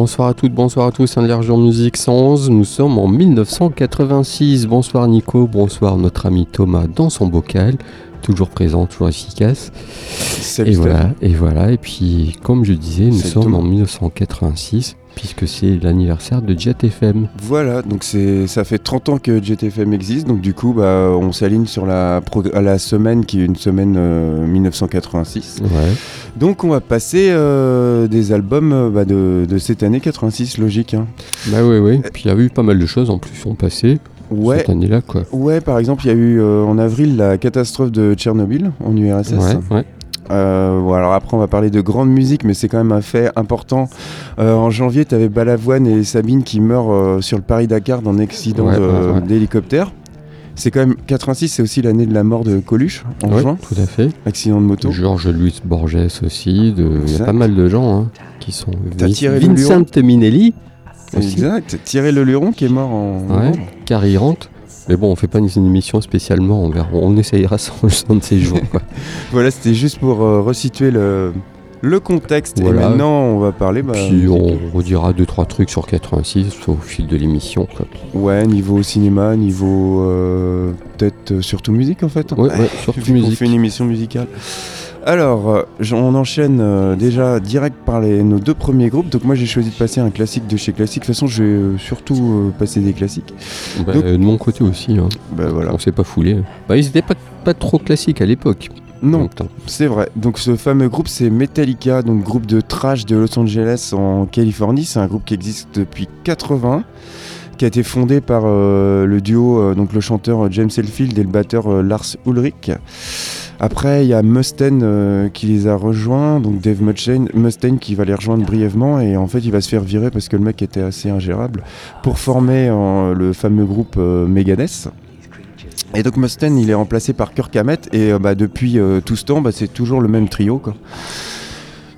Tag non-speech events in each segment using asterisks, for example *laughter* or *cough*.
Bonsoir à toutes, bonsoir à tous, Inlergeur Musique 111, nous sommes en 1986. Bonsoir Nico, bonsoir notre ami Thomas dans son bocal, toujours présent, toujours efficace. Et voilà, et voilà, et puis comme je disais, nous sommes en 1986, puisque c'est l'anniversaire de Jet FM. Voilà, donc c'est ça fait 30 ans que JTFM existe, donc du coup bah, on s'aligne sur la, à la semaine qui est une semaine euh, 1986. Ouais. Donc on va passer euh, des albums euh, bah, de, de cette année 86, logique. hein. Bah oui, oui, puis il y a eu pas mal de choses en plus sont passées Ouais, cette année-là, quoi. ouais, par exemple il y a eu euh, en avril la catastrophe de Tchernobyl en URSS. Ouais, ouais. Euh, bon, alors après, on va parler de grande musique, mais c'est quand même un fait important. Euh, en janvier, tu avais Balavoine et Sabine qui meurent euh, sur le Paris-Dakar dans un accident Ouais, ouais, d'hélicoptère. C'est quand même 86, c'est aussi l'année de la mort de Coluche en Ouais, juin, tout à fait. accident de moto. Georges Louis Borges aussi, de... il y a pas mal de gens hein, qui sont... T'as tiré le Vincent Minelli, aussi. Exact. Thierry Le Luron qui est mort en. Ouais, rentre. Mais bon, on fait pas une émission spécialement, on, on essayera *laughs* sans un de ces jours. Voilà, c'était juste pour euh, resituer le, le contexte. Voilà. Et maintenant, on va parler. Bah, Puis on redira deux trois trucs sur 86 au fil de l'émission. Ouais, niveau cinéma, niveau. euh, Peut-être euh, surtout musique en fait. Ouais, ouais, surtout musique. fait une émission musicale. Alors, euh, on enchaîne déjà direct par les, nos deux premiers groupes. Donc moi j'ai choisi de passer un classique de chez classique. De toute façon, je vais surtout passer des classiques. Bah, Donc- de mon côté aussi, hein. Bah voilà. on s'est pas foulé. Bah, ils étaient pas, pas trop classiques à l'époque. Non, c'est vrai. Donc ce fameux groupe c'est Metallica, donc groupe de trash de Los Angeles en Californie. C'est un groupe qui existe depuis 80 qui a été fondé par euh, le duo, euh, donc le chanteur euh, James Hetfield et le batteur euh, Lars Ulrich. Après, il y a Mustaine qui les a rejoints, donc Dave Mustaine, Mustaine qui va les rejoindre brièvement et en fait il va se faire virer parce que le mec était assez ingérable pour former le fameux groupe Megadeth. Et donc Mustaine il est remplacé par Kirk Hammett et euh, bah, depuis euh, tout ce temps bah, c'est toujours le même trio quoi.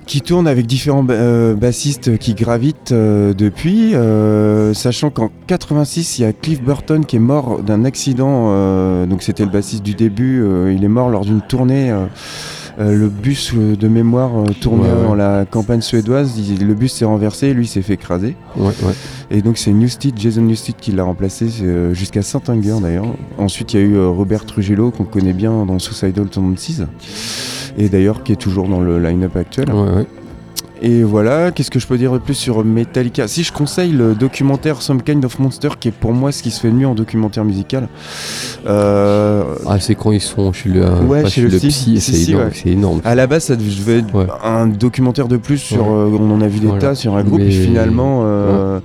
Qui tourne avec différents euh, bassistes qui gravitent depuis, sachant qu'en 86 il y a Cliff Burton qui est mort d'un accident, donc c'était le bassiste du début, il est mort lors d'une tournée. Euh, le bus euh, de mémoire euh, tournait Ouais, ouais. dans la campagne suédoise, il- le bus s'est renversé, lui s'est fait écraser. Ouais. Et donc c'est Newsted, Jason Newsted qui l'a remplacé jusqu'à Saint-Anger d'ailleurs. Ensuite il y a eu Robert Trujillo qu'on connaît bien dans Suicidal Tendencies. Et d'ailleurs qui est toujours dans le line-up actuel. Ouais, ouais. Et voilà, qu'est-ce que je peux dire de plus sur Metallica? Si je conseille le documentaire Some Kind of Monster qui est pour moi ce qui se fait de mieux en documentaire musical. Euh, Ah, c'est quand ils sont chez le, Ouais, chez le le psy. c'est si, énorme. ouais. énorme. à la base, ça devait être Ouais. un documentaire de plus sur. Euh, on en a vu des Voilà. tas sur un groupe, et finalement, euh,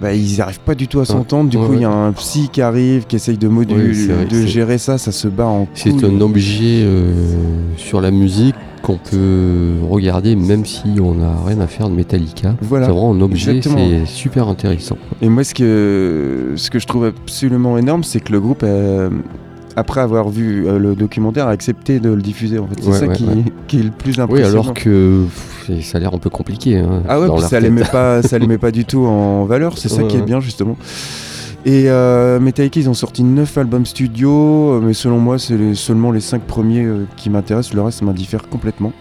bah, ils n'arrivent pas du tout à s'entendre. Du Ouais, coup, il y a un psy qui arrive, qui essaye de, modu- Oui, c'est vrai, de gérer ça, ça se bat en C'est un objet euh, sur la musique qu'on peut regarder même si on n'a rien à faire de Metallica. Voilà. C'est vraiment un objet, c'est super intéressant. Et moi, ce que, ce que je trouve absolument énorme, c'est que le groupe, euh, après avoir vu euh, le documentaire, a accepté de le diffuser. En fait. C'est Ouais, ça ouais, qui, ouais. qui est le plus Oui, impressionnant. alors que pff, ça a l'air un peu compliqué. hein, Ah ouais, dans puis leur ça les tête. met pas, *laughs* ça les met pas du tout en valeur. C'est ça qui est bien justement. Et euh, Metallica, ils ont sorti 9 albums studio, euh, mais selon moi, c'est les- seulement les 5 premiers euh, qui m'intéressent. Le reste m'indiffère complètement.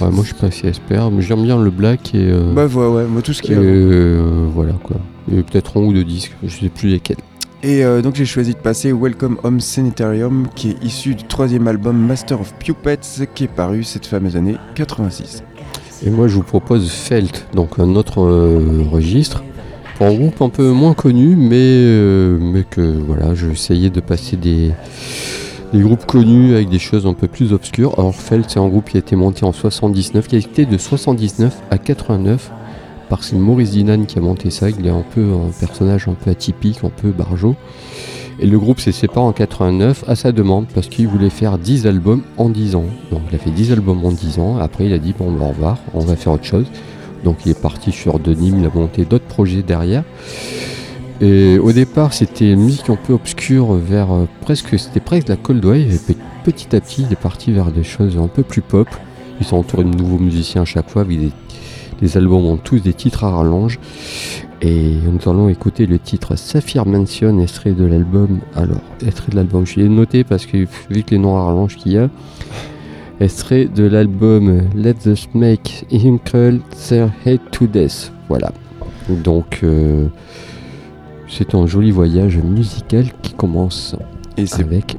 Ouais, moi, je suis pas assez expert, mais j'aime bien le black et, euh, Bah ouais, ouais, moi tout ce qui est. voilà quoi. Et peut-être un ou deux disques, je sais plus lesquels. Et euh, donc j'ai choisi de passer Welcome Home Sanitarium, qui est issu du troisième album Master of Puppets, qui est paru cette fameuse année 86. Et moi, je vous propose Felt, donc un autre euh, registre. Pour un groupe un peu moins connu, mais, euh, mais que voilà, je essayais de passer des, des groupes connus avec des choses un peu plus obscures. Alors, Felt, c'est un groupe qui a été monté en 79, qui a été de 79 à 89 par c'est Maurice Dinan qui a monté ça. Il est un peu un personnage un peu atypique, un peu barjot. Et le groupe s'est séparé en 89 à sa demande parce qu'il voulait faire 10 albums en 10 ans. Donc il a fait 10 albums en 10 ans. Après il a dit bon au revoir, on va faire autre chose. Donc il est parti sur de Nîmes, il a monté d'autres projets derrière. Et au départ c'était une musique un peu obscure vers euh, presque c'était presque la cold wave et pe- petit à petit il est parti vers des choses un peu plus pop. Ils sont entourés de nouveaux musiciens à chaque fois avec des, les albums ont tous des titres à rallonge. Et nous allons écouter le titre Sapphire Mansion, extrait de l'album. Alors, extrait de l'album, je l'ai noté parce que vu que les noms à rallonge qu'il y a. Extrait de l'album Let the Snake Hinkle Their Head to Death. Voilà. Donc, euh, c'est un joli voyage musical qui commence et avec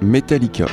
Metallica.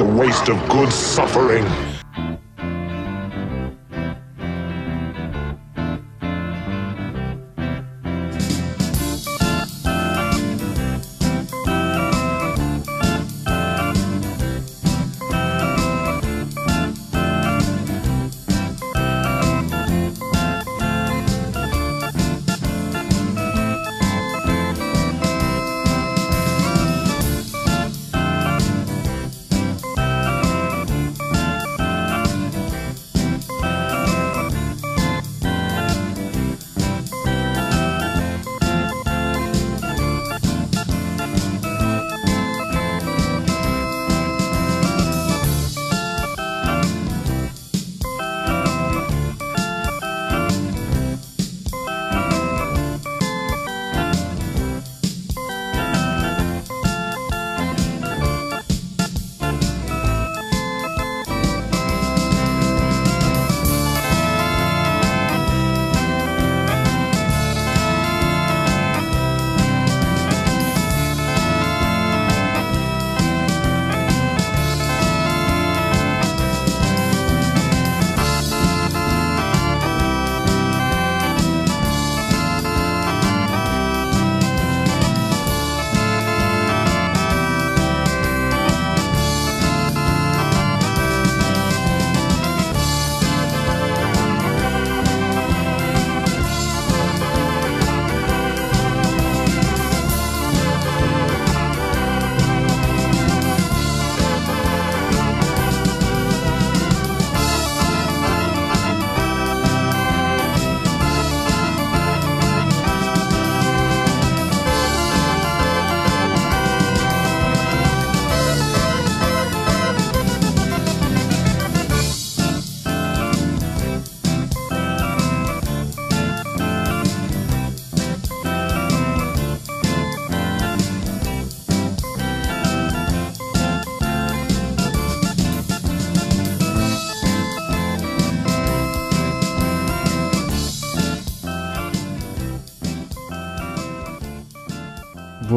A waste of good suffering.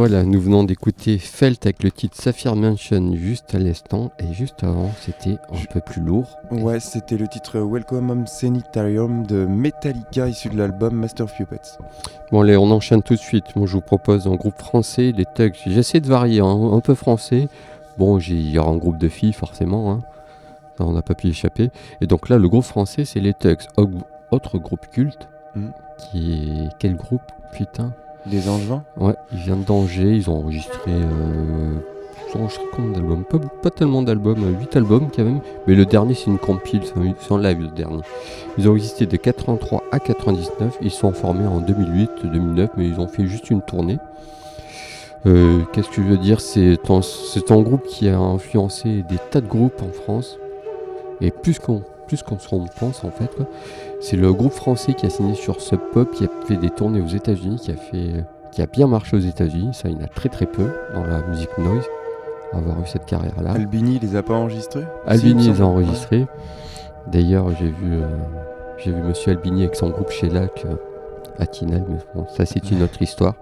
Voilà, nous venons d'écouter Felt avec le titre Sapphire Mansion juste à l'instant et juste avant c'était un peu plus lourd. Ouais, c'était le titre Welcome Home Sanitarium de Metallica issu de l'album Master of Puppets. Bon allez, on enchaîne tout de suite. Moi je vous propose un groupe français, les Tugs. J'essaie de varier, hein, un peu français. Bon, il y aura un groupe de filles forcément, hein. Ça, on n'a pas pu échapper. Et donc là, le groupe français c'est les Tugs. Autre groupe culte, Mm. qui est... Quel groupe? Putain Des Angevins Ouais, ils viennent d'Angers, ils ont enregistré. Euh, ils ont enregistré combien d'albums pas, tellement d'albums, 8 albums quand même. Mais le dernier, c'est une compile, c'est en live le dernier. Ils ont existé de 83 à 99. Ils sont formés en 2008-2009, mais ils ont fait juste une tournée. Euh, Qu'est-ce que je veux dire? C'est un, c'est un groupe qui a influencé des tas de groupes en France. Et plus qu'on plus qu'on se rend pense en fait. C'est le groupe français qui a signé sur Sub Pop, qui a fait des tournées aux États-Unis, qui a fait qui a bien marché aux États-Unis. Ça, il y en a très très peu dans la musique noise avoir eu cette carrière-là. Albini les a pas enregistrés? Albini les a enregistrés. D'ailleurs, j'ai vu, euh, j'ai vu Monsieur Albini avec son groupe chez Lac euh, à Tinal, mais bon, ça c'est une autre histoire.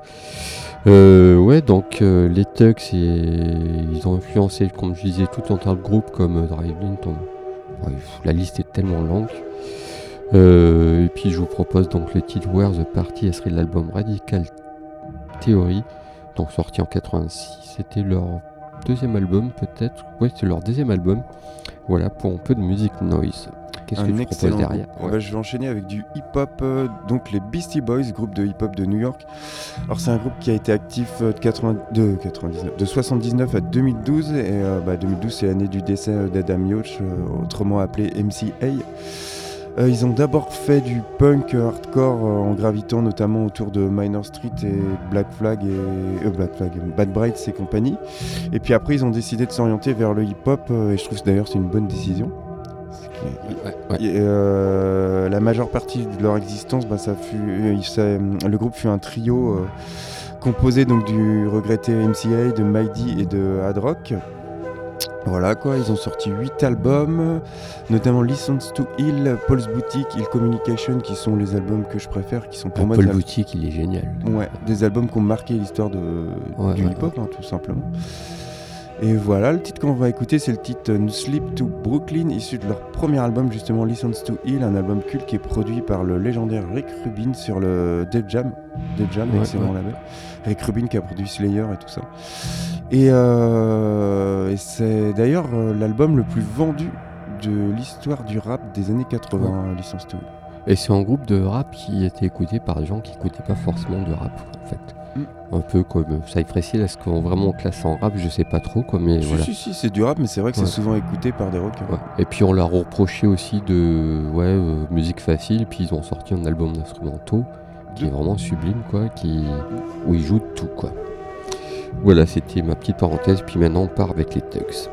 Euh, ouais, donc les Tugs, ils ont influencé, comme je disais, tout un tas de groupes comme euh, La liste est tellement longue. Euh, et puis je vous propose donc le titre Where the Party, ce serait l'album Radical Theory, donc sorti en 86. C'était leur deuxième album peut-être. Ouais, c'est leur deuxième album. Voilà pour un peu de musique noise. Qu'est-ce que tu proposes derrière. Bah, je vais enchaîner avec du hip-hop, euh, donc les Beastie Boys, groupe de hip-hop de New York. Alors c'est un groupe qui a été actif euh, de, 80 de 99, de 79 à 2012 et euh, bah, 2012 c'est l'année du décès d'Adam Yoch, autrement appelé MCA. Euh, ils ont d'abord fait du punk hardcore euh, en gravitant notamment autour de Minor Street et Black Flag et euh, Black Flag, Bad Brights et compagnie. Et puis après ils ont décidé de s'orienter vers le hip-hop et je trouve d'ailleurs c'est une bonne décision. Ouais, ouais. et, euh, la majeure partie de leur existence, bah, ça fut, euh, ça- le groupe fut un trio euh, composé donc du regretté MCA, de Mighty et de Hard Rock. Voilà quoi, ils ont sorti 8 albums, notamment Listens to Hill, Paul's Boutique, Hill Communication, qui sont les albums que je préfère, qui sont pour Ah, moi Paul des, Boutique, il est génial. ouais, des albums qui ont marqué l'histoire de, Ouais, du hip-hop, hein, tout simplement. Et voilà, le titre qu'on va écouter, c'est le titre Sleep to Brooklyn, issu de leur premier album, justement Listens to Heal, un album culte qui est produit par le légendaire Rick Rubin sur le Dead Jam. Dead Jam, Ouais, excellent ouais. label. Rick Rubin qui a produit Slayer et tout ça. Et, euh, et c'est d'ailleurs euh, l'album le plus vendu de l'histoire du rap des années 80, Listens to Heal. Et c'est un groupe de rap qui était écouté par des gens qui n'écoutaient pas forcément de rap, en fait. Mm. Un peu comme Cypress Hill, est-ce qu'on vraiment classe en rap Je sais pas trop, quoi, mais Si, voilà. si, si, c'est du rap, mais c'est vrai que Ouais. c'est souvent écouté par des rockers. Ouais. Et puis on leur reproché aussi de ouais, euh, musique facile, puis ils ont sorti un album d'instrumentaux qui est vraiment sublime, quoi, qui... où ils jouent de tout, quoi. Voilà, c'était ma petite parenthèse, puis maintenant on part avec les Tugs.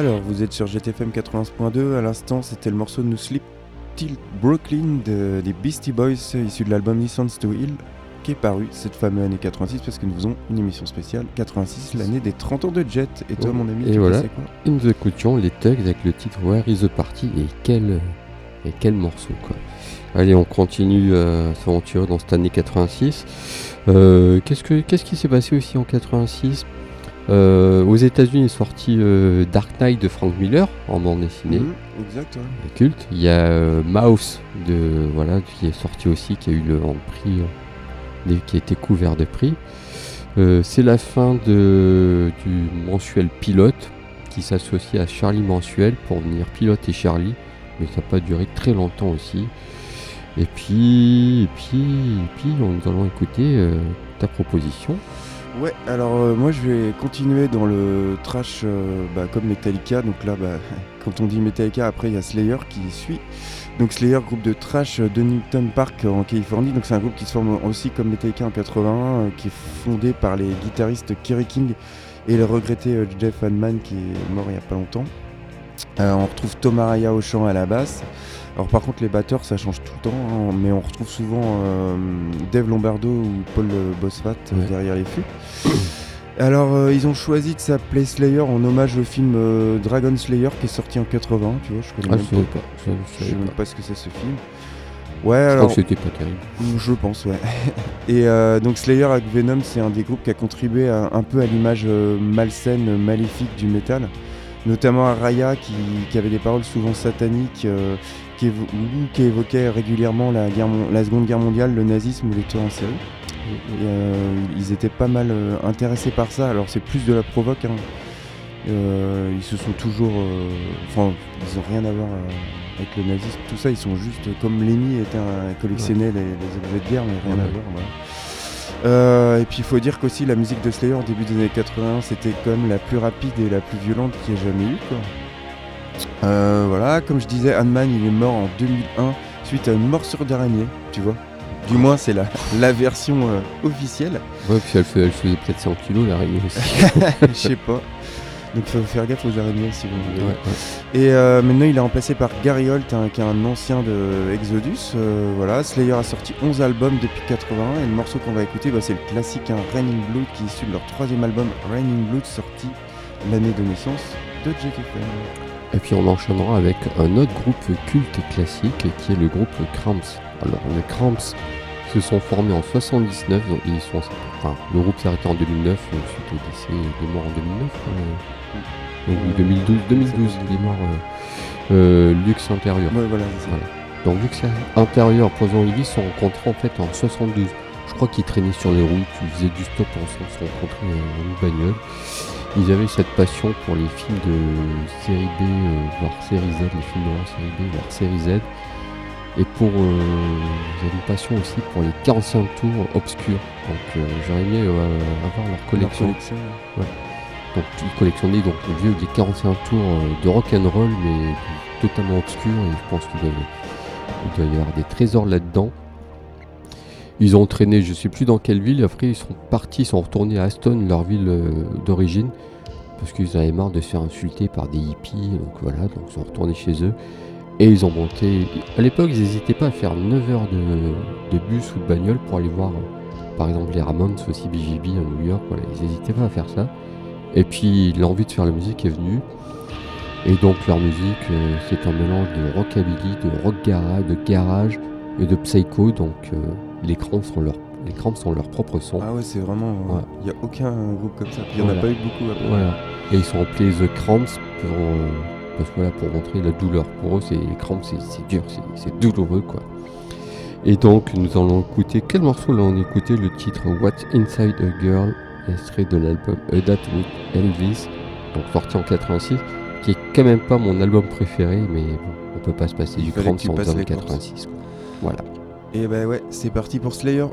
Alors, vous êtes sur GTFM 91.2. À l'instant, c'était le morceau No Sleep Till Brooklyn de- des Beastie Boys, issu de l'album Listens to Hill, qui est paru cette fameuse année 86, parce que nous faisons une émission spéciale 86, l'année des 30 ans de Jet. Et toi, Oh, mon ami, et tu voilà. quoi? Et nous écoutions les Tugs avec le titre Where is the Party et quel, et quel morceau quoi. Allez, on continue euh, à s'aventurer dans cette année 86. Euh, qu'est-ce, que, qu'est-ce qui s'est passé aussi en 86 Euh, Aux États-Unis est sorti euh, Dark Knight de Frank Miller en bande dessinée. Mhm, Exact, ouais. le culte. Il y a euh, Mouse de voilà qui est sorti aussi, qui a eu le en prix, qui a été couvert de prix. C'est la fin de, du mensuel pilote qui s'associe à Charlie mensuel pour venir piloter Charlie, mais ça n'a pas duré très longtemps aussi. Et puis, et puis, et puis, nous allons écouter ta proposition. Ouais, alors euh, moi je vais continuer dans le trash euh, bah, comme Metallica. Donc là, bah, *laughs* quand on dit Metallica, après il y a Slayer qui suit. Donc Slayer, groupe de trash de Newton Park en Californie. Donc c'est un groupe qui se forme aussi comme Metallica en 81, euh, qui est fondé par les guitaristes Kerry King et le regretté Jeff Hanman qui est mort il y a pas longtemps. On retrouve Tom Araya au chant à la basse. Alors par contre les batteurs ça change tout le temps, hein, mais on retrouve souvent euh, Dave Lombardo ou Paul euh, Bosfat euh, Ouais. derrière les fûts. *coughs* Alors euh, ils ont choisi de s'appeler Slayer en hommage au film euh, Dragon Slayer qui est sorti en 80, tu vois, je connais Ah, même je pas. pas. Je, je Je savais sais même pas. pas ce que c'est ce film. Ouais, Je crois alors que c'était pas terrible. je pense, ouais. *laughs* Et euh, donc Slayer avec Venom, c'est un des groupes qui a contribué à- un peu à l'image euh, malsaine, maléfique du métal. Notamment à Raya qui, qui avait des paroles souvent sataniques, euh, qui, évo- ou qui évoquaient régulièrement la, guerre la Seconde Guerre mondiale, le nazisme ou les tueurs en série. Et, euh, ils étaient pas mal euh, intéressés par ça. Alors c'est plus de la provoque. hein. Euh, ils se sont toujours, enfin, ils ont rien à voir avec le nazisme. Tout ça, ils sont juste comme Lenny était un collectionnait les, les objets de guerre, mais rien à Ouais. voir. voilà. Euh, et puis il faut dire qu'aussi la musique de Slayer au début des années 80 c'était quand même la plus rapide et la plus violente qu'il y ait jamais eu quoi. Euh, voilà, comme je disais, Ant-Man il est mort en 2001 suite à une morsure d'araignée, tu vois. Du moins c'est la, la version euh, officielle. Ouais, puis elle, fait- elle faisait peut-être 100 kilos l'araignée aussi. *laughs* Je sais pas. Donc faut faire gaffe aux araignées si vous voulez. Ouais, ouais. Et euh, maintenant, il est remplacé par Gary Holt, hein, qui est un ancien de Exodus. Euh, voilà, Slayer a sorti 11 albums depuis 81 et le morceau qu'on va écouter, bah, c'est le classique hein, Raining Blood qui est issu de leur troisième album Raining Blood sorti l'année de naissance de JTFM. Et puis on enchaînera avec un autre groupe culte classique qui est le groupe Cramps. Alors les Cramps se sont formés en 79, donc ils sont, enfin, le groupe s'est arrêté en 2009 euh, suite au décès des morts en 2009. euh, ou 2012, 2012 il est mort euh, euh, Lux Intérieur. Ouais, voilà. Donc Lux Intérieur, Poison Ivy sont rencontrés en fait en 72. Je crois qu'ils traînaient sur les routes, ils faisaient du stop ensemble, se sont rencontrés euh, en une bagnole. Ils avaient cette passion pour les films de série B, euh, voire série Z, les films de série B, voire série Z. Et pour. Euh, ils avaient une passion aussi pour les 45 tours obscurs. Donc euh, j'aurais aimé euh, avoir leur collection. Leur collection. Donc ils collectionnaient donc le vieux des 45 tours euh, de rock'n'roll mais totalement obscurs et je pense qu'il doit, il doit y avoir des trésors là-dedans. Ils ont traîné je sais plus dans quelle ville, après ils sont partis, ils sont retournés à Aston, leur ville euh, d'origine, parce qu'ils avaient marre de se faire insulter par des hippies, donc voilà, donc ils sont retournés chez eux. Et ils ont monté. À l'époque, ils n'hésitaient pas à faire 9 heures de, bus ou de bagnole pour aller voir, euh, par exemple, les Ramones, aussi BGB à New York. Ils n'hésitaient pas à faire ça. Et puis l'envie de faire la musique est venue. Et donc leur musique, euh, c'est un mélange de rockabilly, de rock garage, de garage et de psycho. Donc euh, les cramps sont leur, les cramps sont leur propre son. Ah ouais, c'est vraiment. Ouais. Il n'y a aucun groupe comme ça. Il n'y en Voilà. a pas eu beaucoup après. Voilà. Et ils sont appelés The Cramps pour, euh, parce que voilà, pour montrer la douleur. Pour eux, c'est les cramps, c'est dur, c'est- douloureux quoi. Et donc nous allons écouter quel morceau là on a écouté le titre What's Inside a Girl, extrait de l'album A Date with Elvis, donc sorti en 86, qui est quand même pas mon album préféré, mais bon, on peut pas se passer Il du Cramps en passes faisant les 86. quoi. Voilà. Et bah ouais, c'est parti pour Slayer.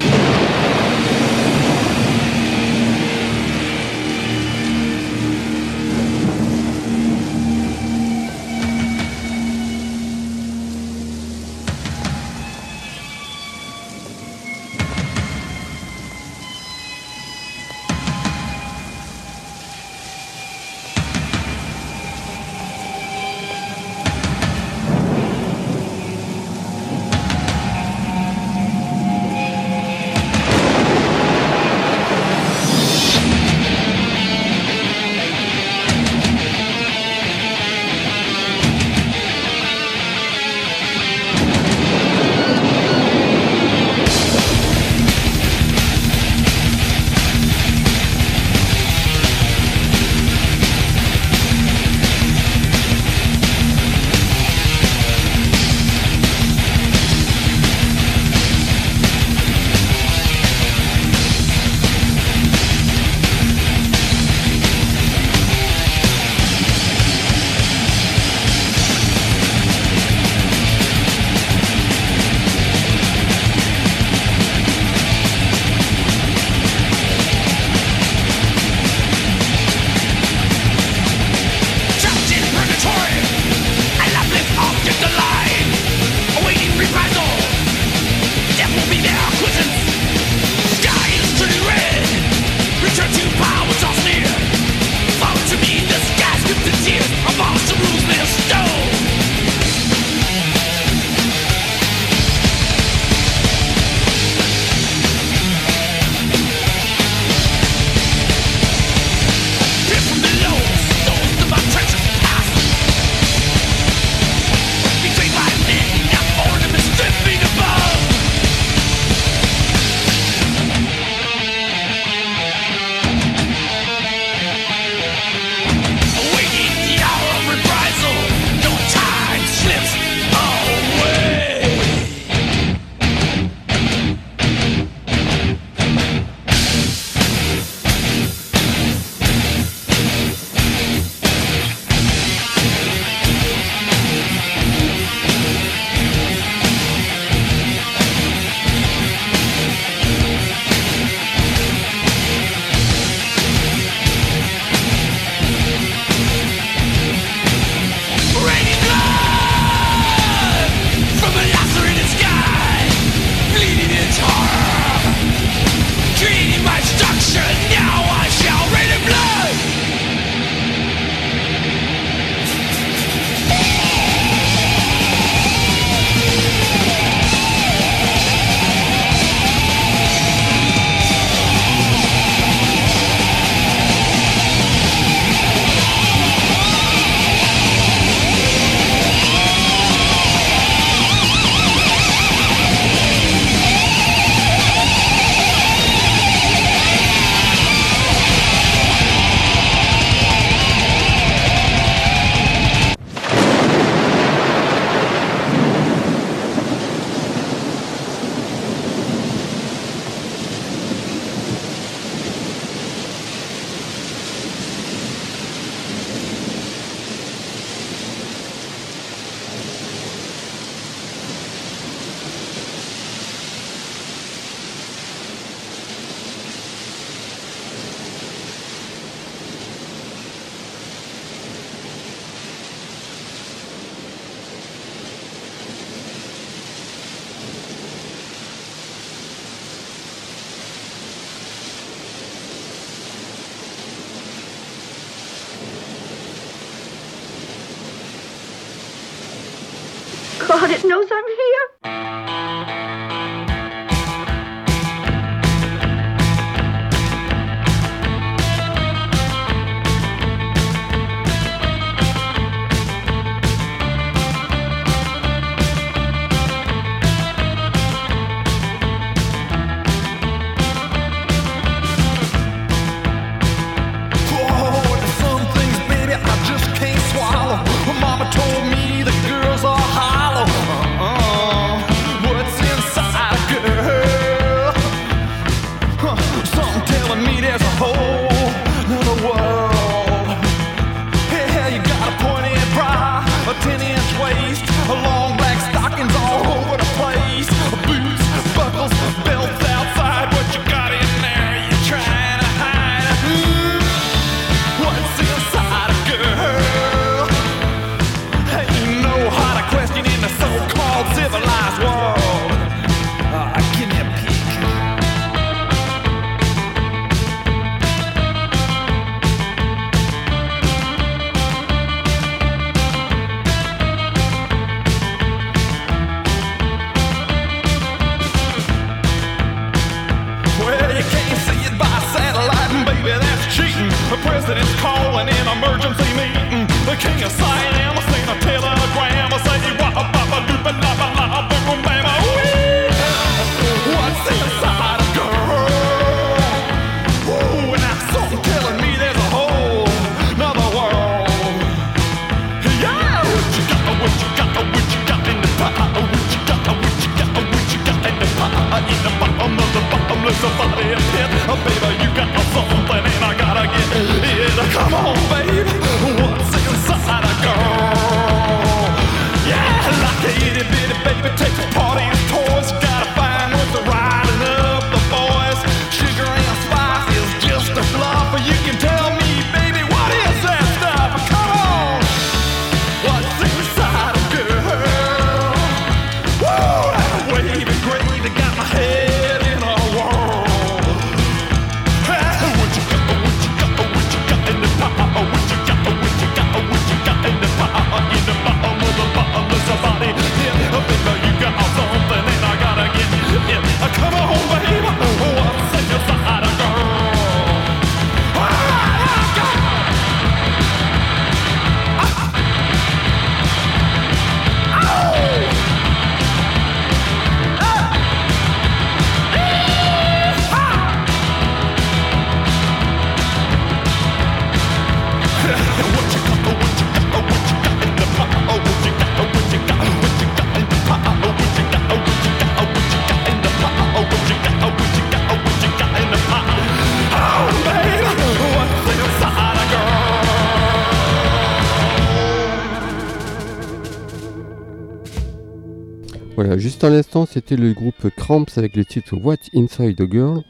Juste à l'instant, c'était le groupe Cramps avec le titre What's Inside a Girl.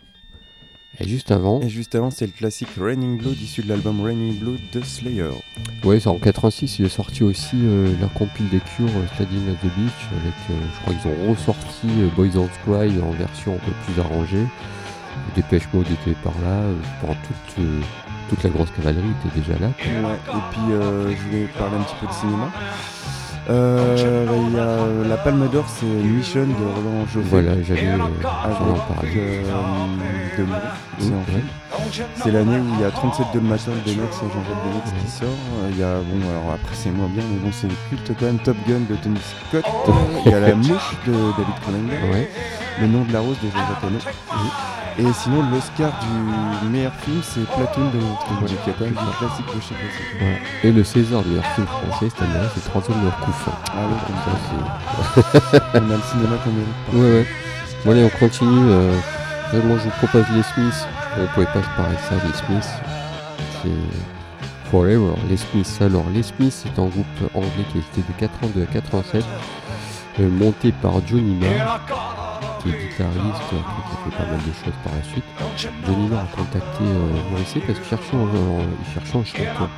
Et juste avant, Et juste avant, c'est le classique Raining Blood issu de l'album Raining Blood de Slayer. ouais, c'est en 86, il est sorti aussi euh, la compile des Cures euh, at the Beach avec, euh, je crois qu'ils ont ressorti euh, Boys Don't Cry en version un peu plus arrangée. Dépêche Mode était par là, euh, pendant toute, euh, toute la grosse cavalerie était déjà là. Ouais, et puis euh, je voulais parler un petit peu de cinéma. Euh, Il y a euh, la Palme d'Or, c'est Mission de Roland Joffé. Voilà, j'allais euh, en parler. euh, de Mouret, c'est en fait. C'est l'année où il y a 37 de le matin de Denex et Jean-Jacques Denex qui sort. Il y a, bon, alors après c'est moins bien, mais bon, c'est culte quand même. Top Gun de Tony Scott. Il y a La Mouche de David Cronenberg. Ouais. Le nom de la rose de Jean-Jacques Hano. Et sinon, l'Oscar du meilleur film, c'est Platoon de Truffaut, qui est quand même un classique de chez classique. Et le César du meilleur film français cette année, c'est Troisième de Couffin. Ah ouais, comme ça, c'est- on a le cinéma qu'on mérite. Ouais, ouais. Bon, allez, on continue. Euh, moi, je vous propose les Smiths. On pouvait pas se parler de ça, les Smiths. C'est Forever. Les Smiths. Alors, les Smiths, c'est un groupe anglais qui existait de 82 à 87, euh, monté par Johnny Marr, qui est guitariste, après, qui a fait pas mal de choses par la suite. Johnny Marr a contacté euh, Morrissey parce qu'il cherchait, un- un- il cherchait un chanteur.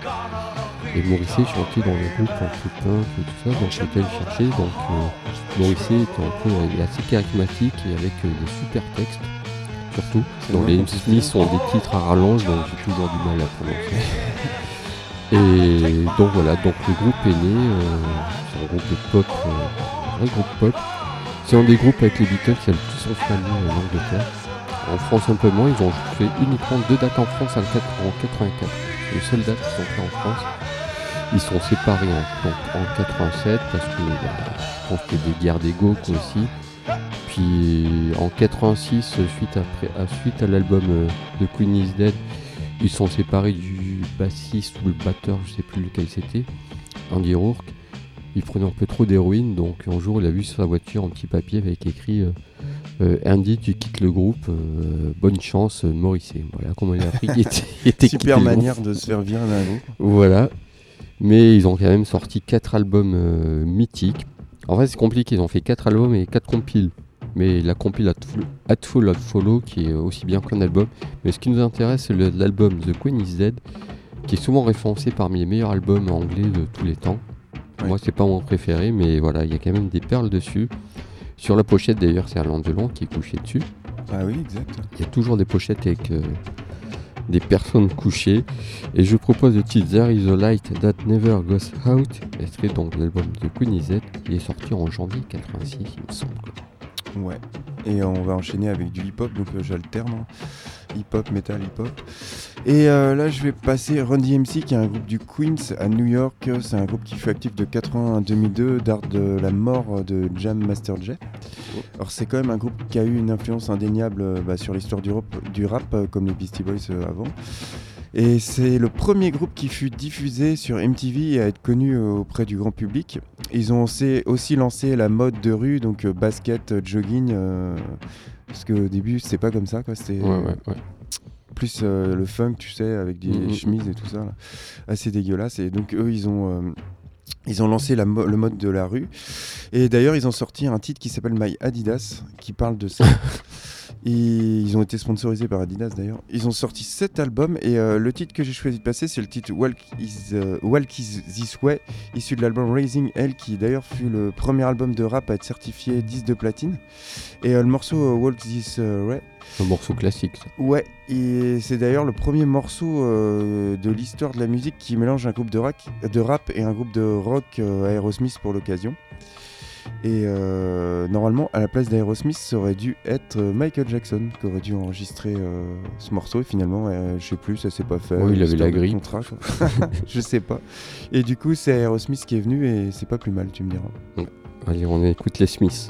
Et Morrissey chantait dans le groupe un peu punk et tout ça, donc c'était le chercher. Donc euh, Morrissey était un peu il est assez charismatique et avec euh, des super textes, surtout. Donc les qu'on peut Smiths ont des titres à rallonge, donc j'ai toujours du mal à prononcer. *laughs* Et donc voilà, donc le groupe est né, euh, c'est un groupe de pop euh, vrai groupe pop. C'est un des groupes avec les Beatles qui a le plus enflammé en Angleterre. En France un peu moins, ils ont fait uniquement deux dates en France en 4 en 84. C'est les seules dates qu'ils ont fait en France. Ils sont séparés en, donc, en 87 parce que bah, je pense qu'il y a des guerres d'ego aussi. Puis en 86, suite, après, à, suite à l'album euh, de Queen is Dead, ils sont séparés du bassiste ou le batteur, je sais plus lequel c'était, Andy Rourke. Il prenait un peu trop d'héroïne, donc un jour il a vu sur sa voiture un petit papier avec écrit euh, euh, Andy, tu quittes le groupe, euh, bonne chance, Morrissey. Voilà comment il a appris qu'il était, il était quitté Super manière de se faire virer d'un groupe. Voilà. Mais ils ont quand même sorti 4 albums mythiques. En fait, c'est compliqué. Ils ont fait 4 albums et 4 compiles. Mais la compile Hatful- of Follow, qui est aussi bien qu'un album. Mais ce qui nous intéresse, c'est l'album The Queen is Dead, qui est souvent référencé parmi les meilleurs albums anglais de tous les temps. Ouais. Moi, c'est pas mon préféré, mais voilà, il y a quand même des perles dessus. Sur la pochette, d'ailleurs, c'est Alain Delon qui est couché dessus. Ah oui, exact. Il y a toujours des pochettes avec euh, des personnes couchées. Et je propose le titre There is a light that never goes out, extrait donc l'album de Queen is Dead, qui est sorti en janvier 86, il me semble. Ouais. Et on va enchaîner avec du hip-hop, donc euh, j'alterne. hein. Hip-hop, metal, hip-hop. Et euh, là, je vais passer Run DMC, qui est un groupe du Queens à New York. C'est un groupe qui fut actif de 80 à 2002, d'art de la mort de Jam Master Jay. Alors, c'est quand même un groupe qui a eu une influence indéniable euh, bah, sur l'histoire du rap, euh, comme les Beastie Boys euh, avant. Et c'est le premier groupe qui fut diffusé sur MTV et à être connu euh, auprès du grand public. Ils ont aussi, lancé la mode de rue, donc euh, basket, euh, jogging. euh, parce qu'au début, c'était pas comme ça, quoi. C'était Ouais, ouais, ouais. plus euh, le funk, tu sais, avec des Mhm. chemises et tout ça, là. assez dégueulasse. Et donc eux, ils ont, euh, ils ont lancé la mo- le mode de la rue. Et d'ailleurs, ils ont sorti un titre qui s'appelle My Adidas, qui parle de ça. *laughs* Ils ont été sponsorisés par Adidas d'ailleurs. Ils ont sorti sept albums et euh, le titre que j'ai choisi de passer, c'est le titre Walk is, euh, Walk is This Way, issu de l'album Raising Hell, qui d'ailleurs fut le premier album de rap à être certifié 10 de platine. Et euh, le morceau Walk This Way, Un morceau classique. ça. Ouais, et c'est d'ailleurs le premier morceau euh, de l'histoire de la musique qui mélange un groupe de, rac- de rap et un groupe de rock euh, Aerosmith pour l'occasion. Et euh, normalement, à la place d'Aerosmith, ça aurait dû être euh, Michael Jackson qui aurait dû enregistrer euh, ce morceau. Et finalement, euh, je sais plus, ça s'est pas fait. Il avait la de grippe. contrat, *laughs* je sais pas. Et du coup, c'est Aerosmith qui est venu et c'est pas plus mal, tu me diras. Allez, on écoute les Smiths.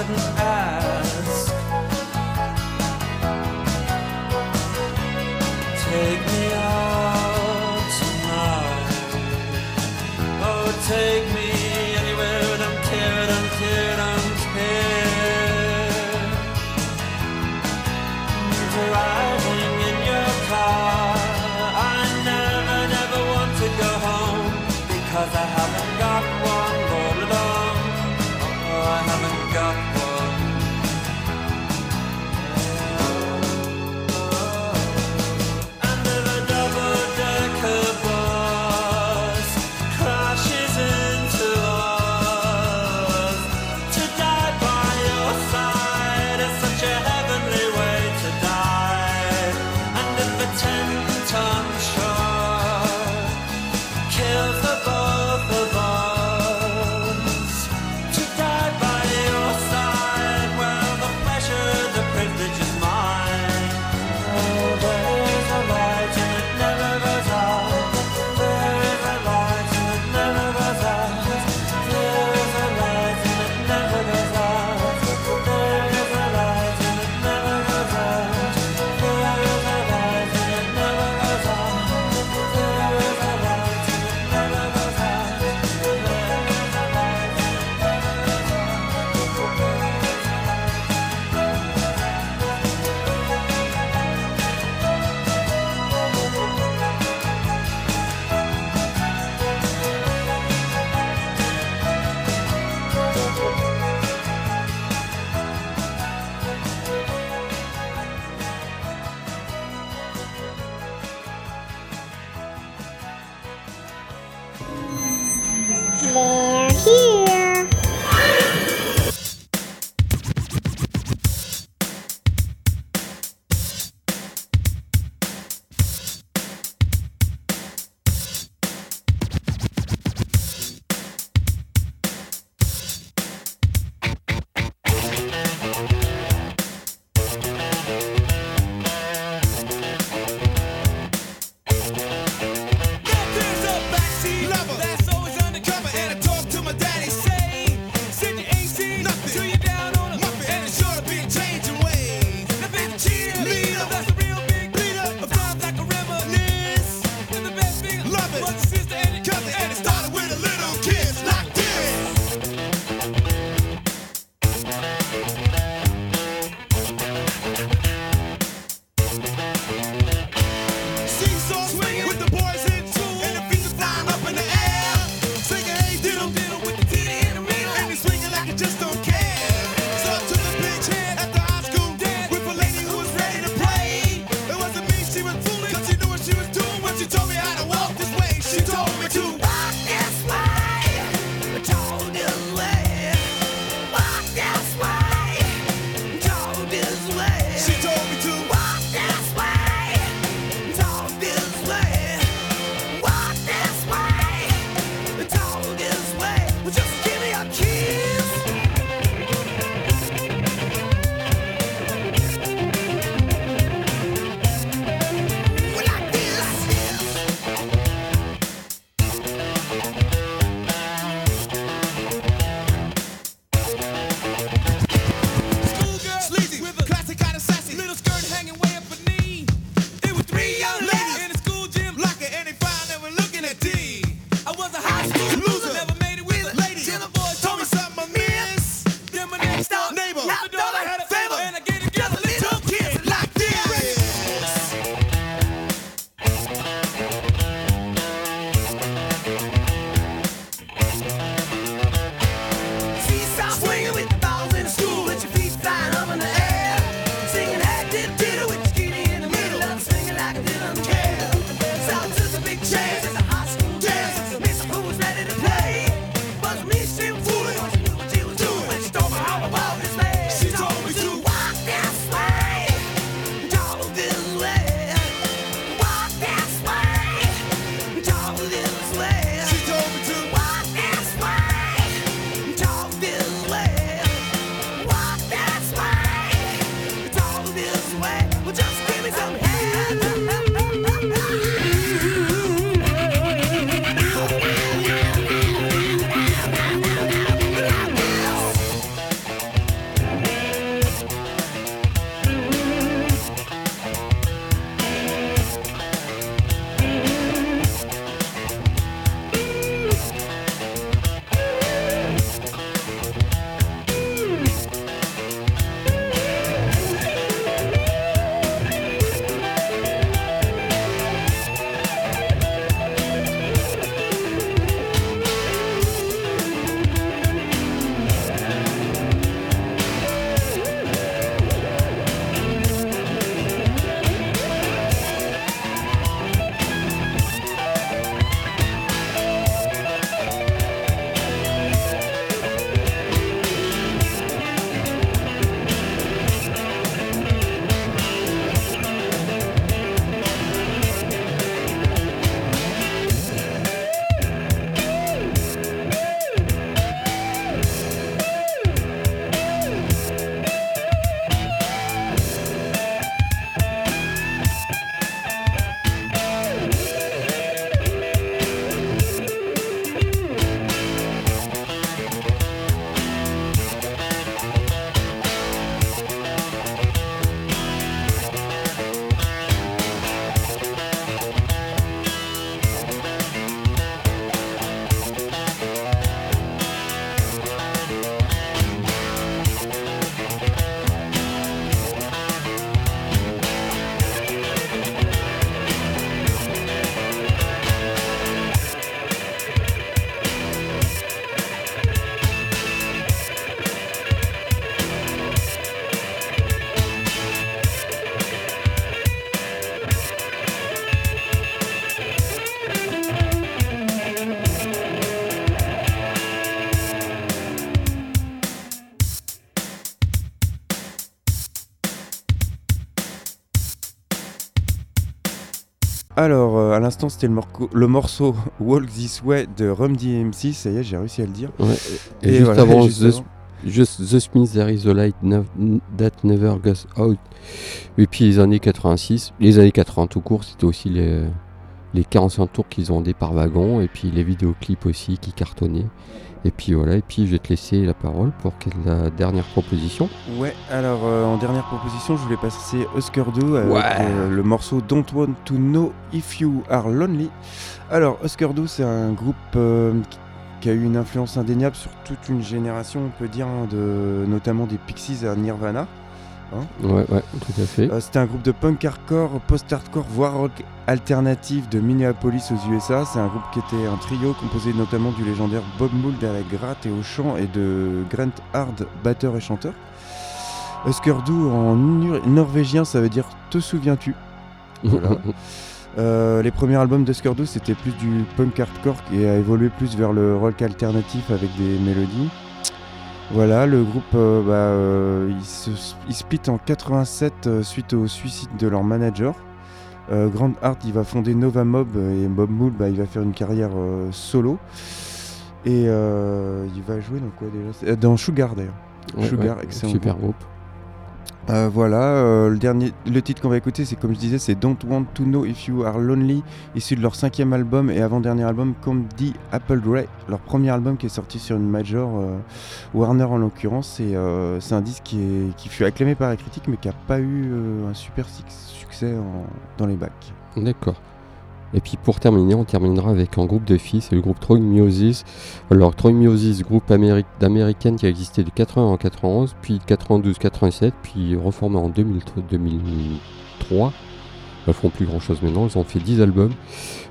and I Alors, euh, à l'instant, c'était le, morceau *laughs* Walk This Way de Rum DMC. Ça y est, j'ai réussi à le dire. Ouais. Et, juste voilà, avant, The, avant. Just The Smiths, There is a Light That Never Goes Out. Et puis les années 86, les années 80 tout court, c'était aussi les, les 45 tours qu'ils ont des par wagon. Et puis les vidéoclips aussi qui cartonnaient. Et puis voilà, et puis je vais te laisser la parole pour quelle- la dernière proposition. Ouais, alors euh, en dernière proposition, je voulais passer Oscar Do avec Ouais. euh, le morceau Don't Want to Know If You Are Lonely. Alors, Oscar Do, c'est un groupe euh, qui- qui a eu une influence indéniable sur toute une génération, on peut dire, hein, de, notamment des Pixies à Nirvana. Ouais, ouais, tout à fait. Euh, C'était un groupe de punk hardcore, post-hardcore, voire rock alternatif de Minneapolis aux USA. C'est un groupe qui était un trio composé notamment du légendaire Bob Mould à la gratte et au chant et de Grant Hard, batteur et chanteur. Uskerdu en norvégien, ça veut dire te souviens-tu Voilà. *laughs* Euh, les premiers albums d'Uskerdu, c'était plus du punk hardcore qui a évolué plus vers le rock alternatif avec des mélodies. Voilà, le groupe, euh, bah, euh, il, se, il split en 87 euh, suite au suicide de leur manager. Euh, Grand Hart, il va fonder Nova Mob et Bob Mould, bah, il va faire une carrière solo. Et euh, il va jouer dans quoi déjà? Dans Sugar d'ailleurs. Ouais, Sugar, ouais, excellent Super groupe. Euh, voilà, euh, le titre qu'on va écouter, c'est comme je disais, c'est Don't Want to Know If You Are Lonely, issu de leur cinquième album et avant-dernier album, comme dit Apple Grey, leur premier album qui est sorti sur une major, euh, Warner en l'occurrence. Et c'est un disque qui, fut acclamé par la critique, mais qui n'a pas eu un super succès dans les bacs. D'accord. Et puis pour terminer, on terminera avec un groupe de filles, c'est le groupe Troy Miosis. Alors Troy Miosis, groupe améri- d'américaine qui a existé de 80 en 91, puis 92, 87, puis reformé en 2000 2003. Elles font plus grand chose maintenant, elles ont fait 10 albums.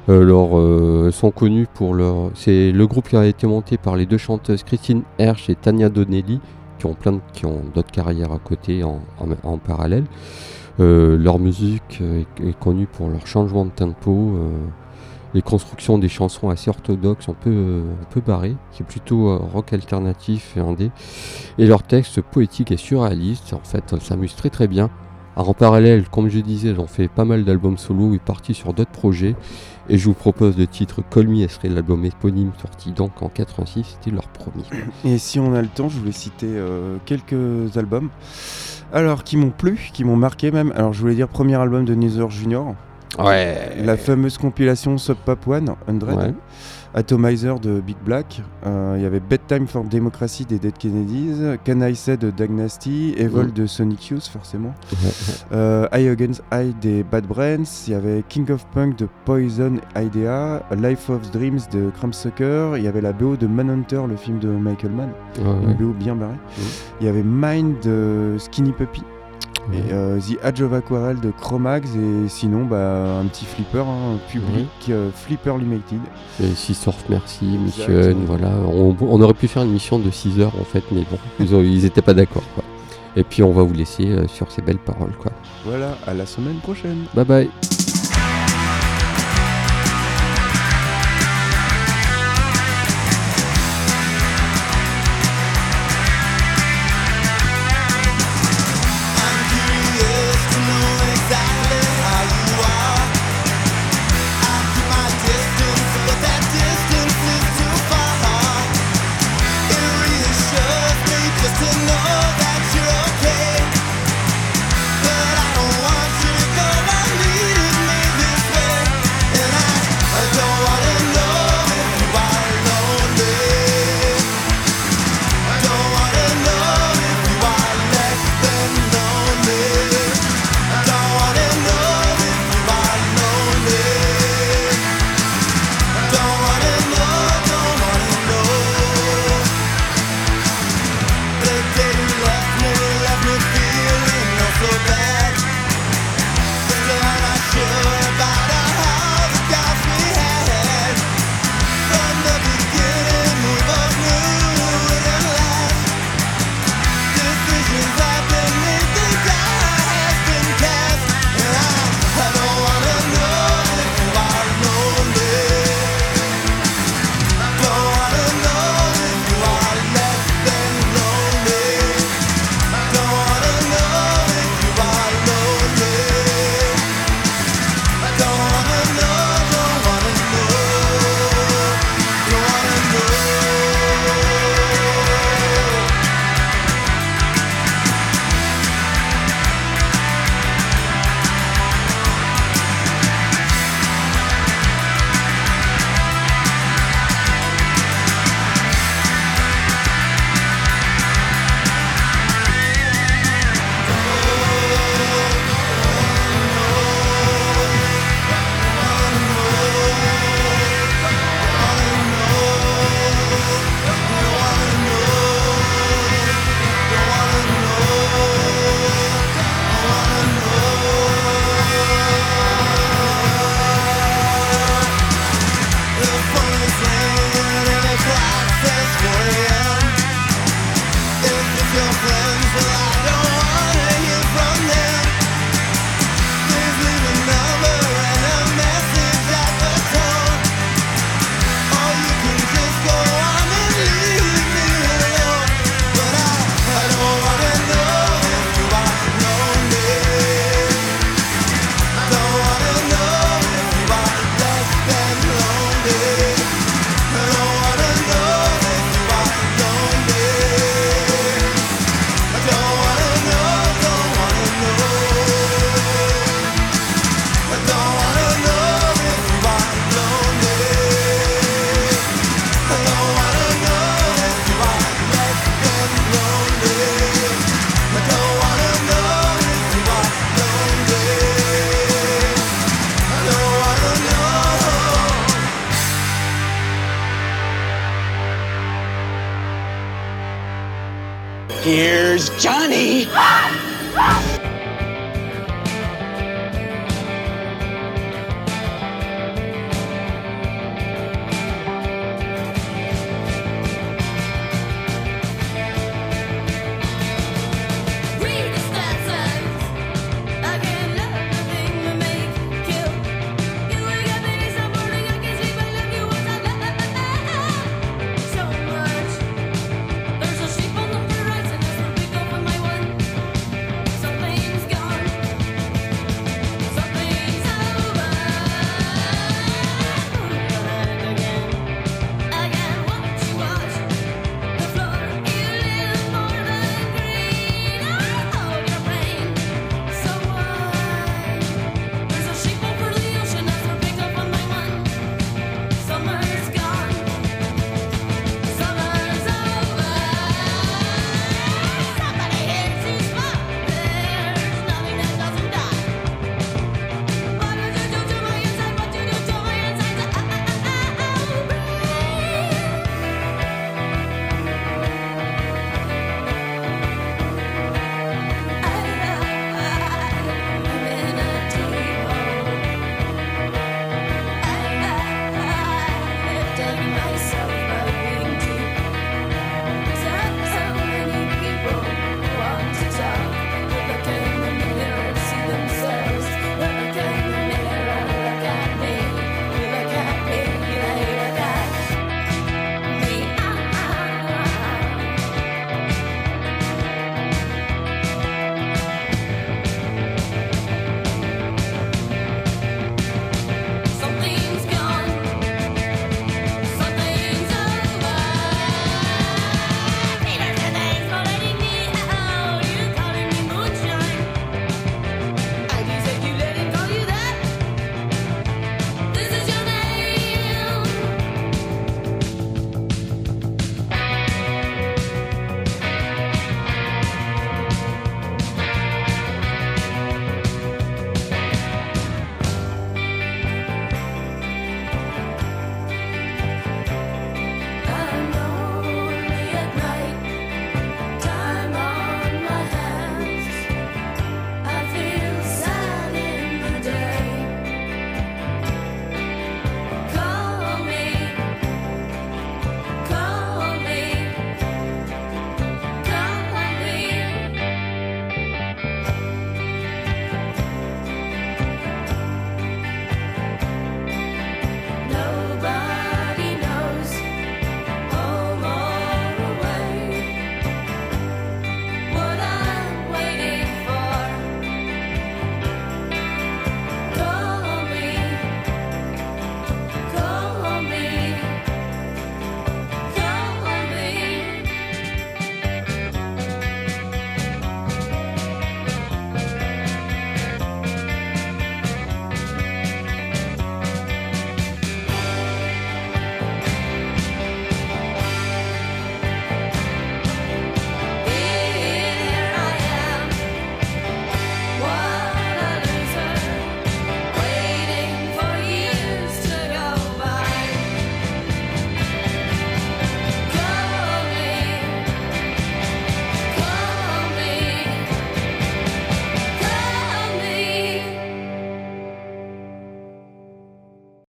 Alors, euh, elles sont connues pour leur. C'est le groupe qui a été monté par les deux chanteuses Christine Hersch et Tania Donnelly, qui ont plein de- qui ont d'autres carrières à côté en- en parallèle. Euh, leur musique euh, est, connue pour leur changement de tempo, euh, les constructions des chansons assez orthodoxes, un peu, euh, un peu barrées, qui est plutôt euh, rock alternatif et indé. Et leurs textes poétiques et surréalistes, en fait, s'amusent très très bien. Alors, en parallèle, comme je disais, ont fait pas mal d'albums solo et partis sur d'autres projets. Et je vous propose le titre Call Me, serait l'album éponyme sorti donc en 86, c'était leur premier. Et si on a le temps, je voulais citer euh, quelques albums. Alors, qui m'ont plu, qui m'ont marqué même. Alors, je voulais dire premier album de Nether Junior. Ouais. La fameuse compilation Sub Pop 100, Ouais. Atomizer de Big Black, euh, il y avait Bedtime for Democracy des Dead Kennedys, Can I Say de Dagnasty, Evil Mm. de Sonic Youth forcément, *laughs* euh, Eye Against Eye des Bad Brains, il y avait King of Punk de Poison Idea, Life of Dreams de Crumbsucker, il y avait la BO de Manhunter, le film de Michael Mann, Ouais, ouais. une BO bien barrée, il y avait Mind de Skinny Puppy. Et euh, The Edge of Aquarel de Chromax et sinon bah, un petit flipper hein, public euh, Flipper Limited. Et Six of Mercy, Mission, voilà. On, on aurait pu faire une mission de 6 heures en fait, mais bon, *laughs* ils, ont- ils étaient pas d'accord quoi. Et puis on va vous laisser euh, sur ces belles paroles quoi. Voilà, à la semaine prochaine. Bye bye.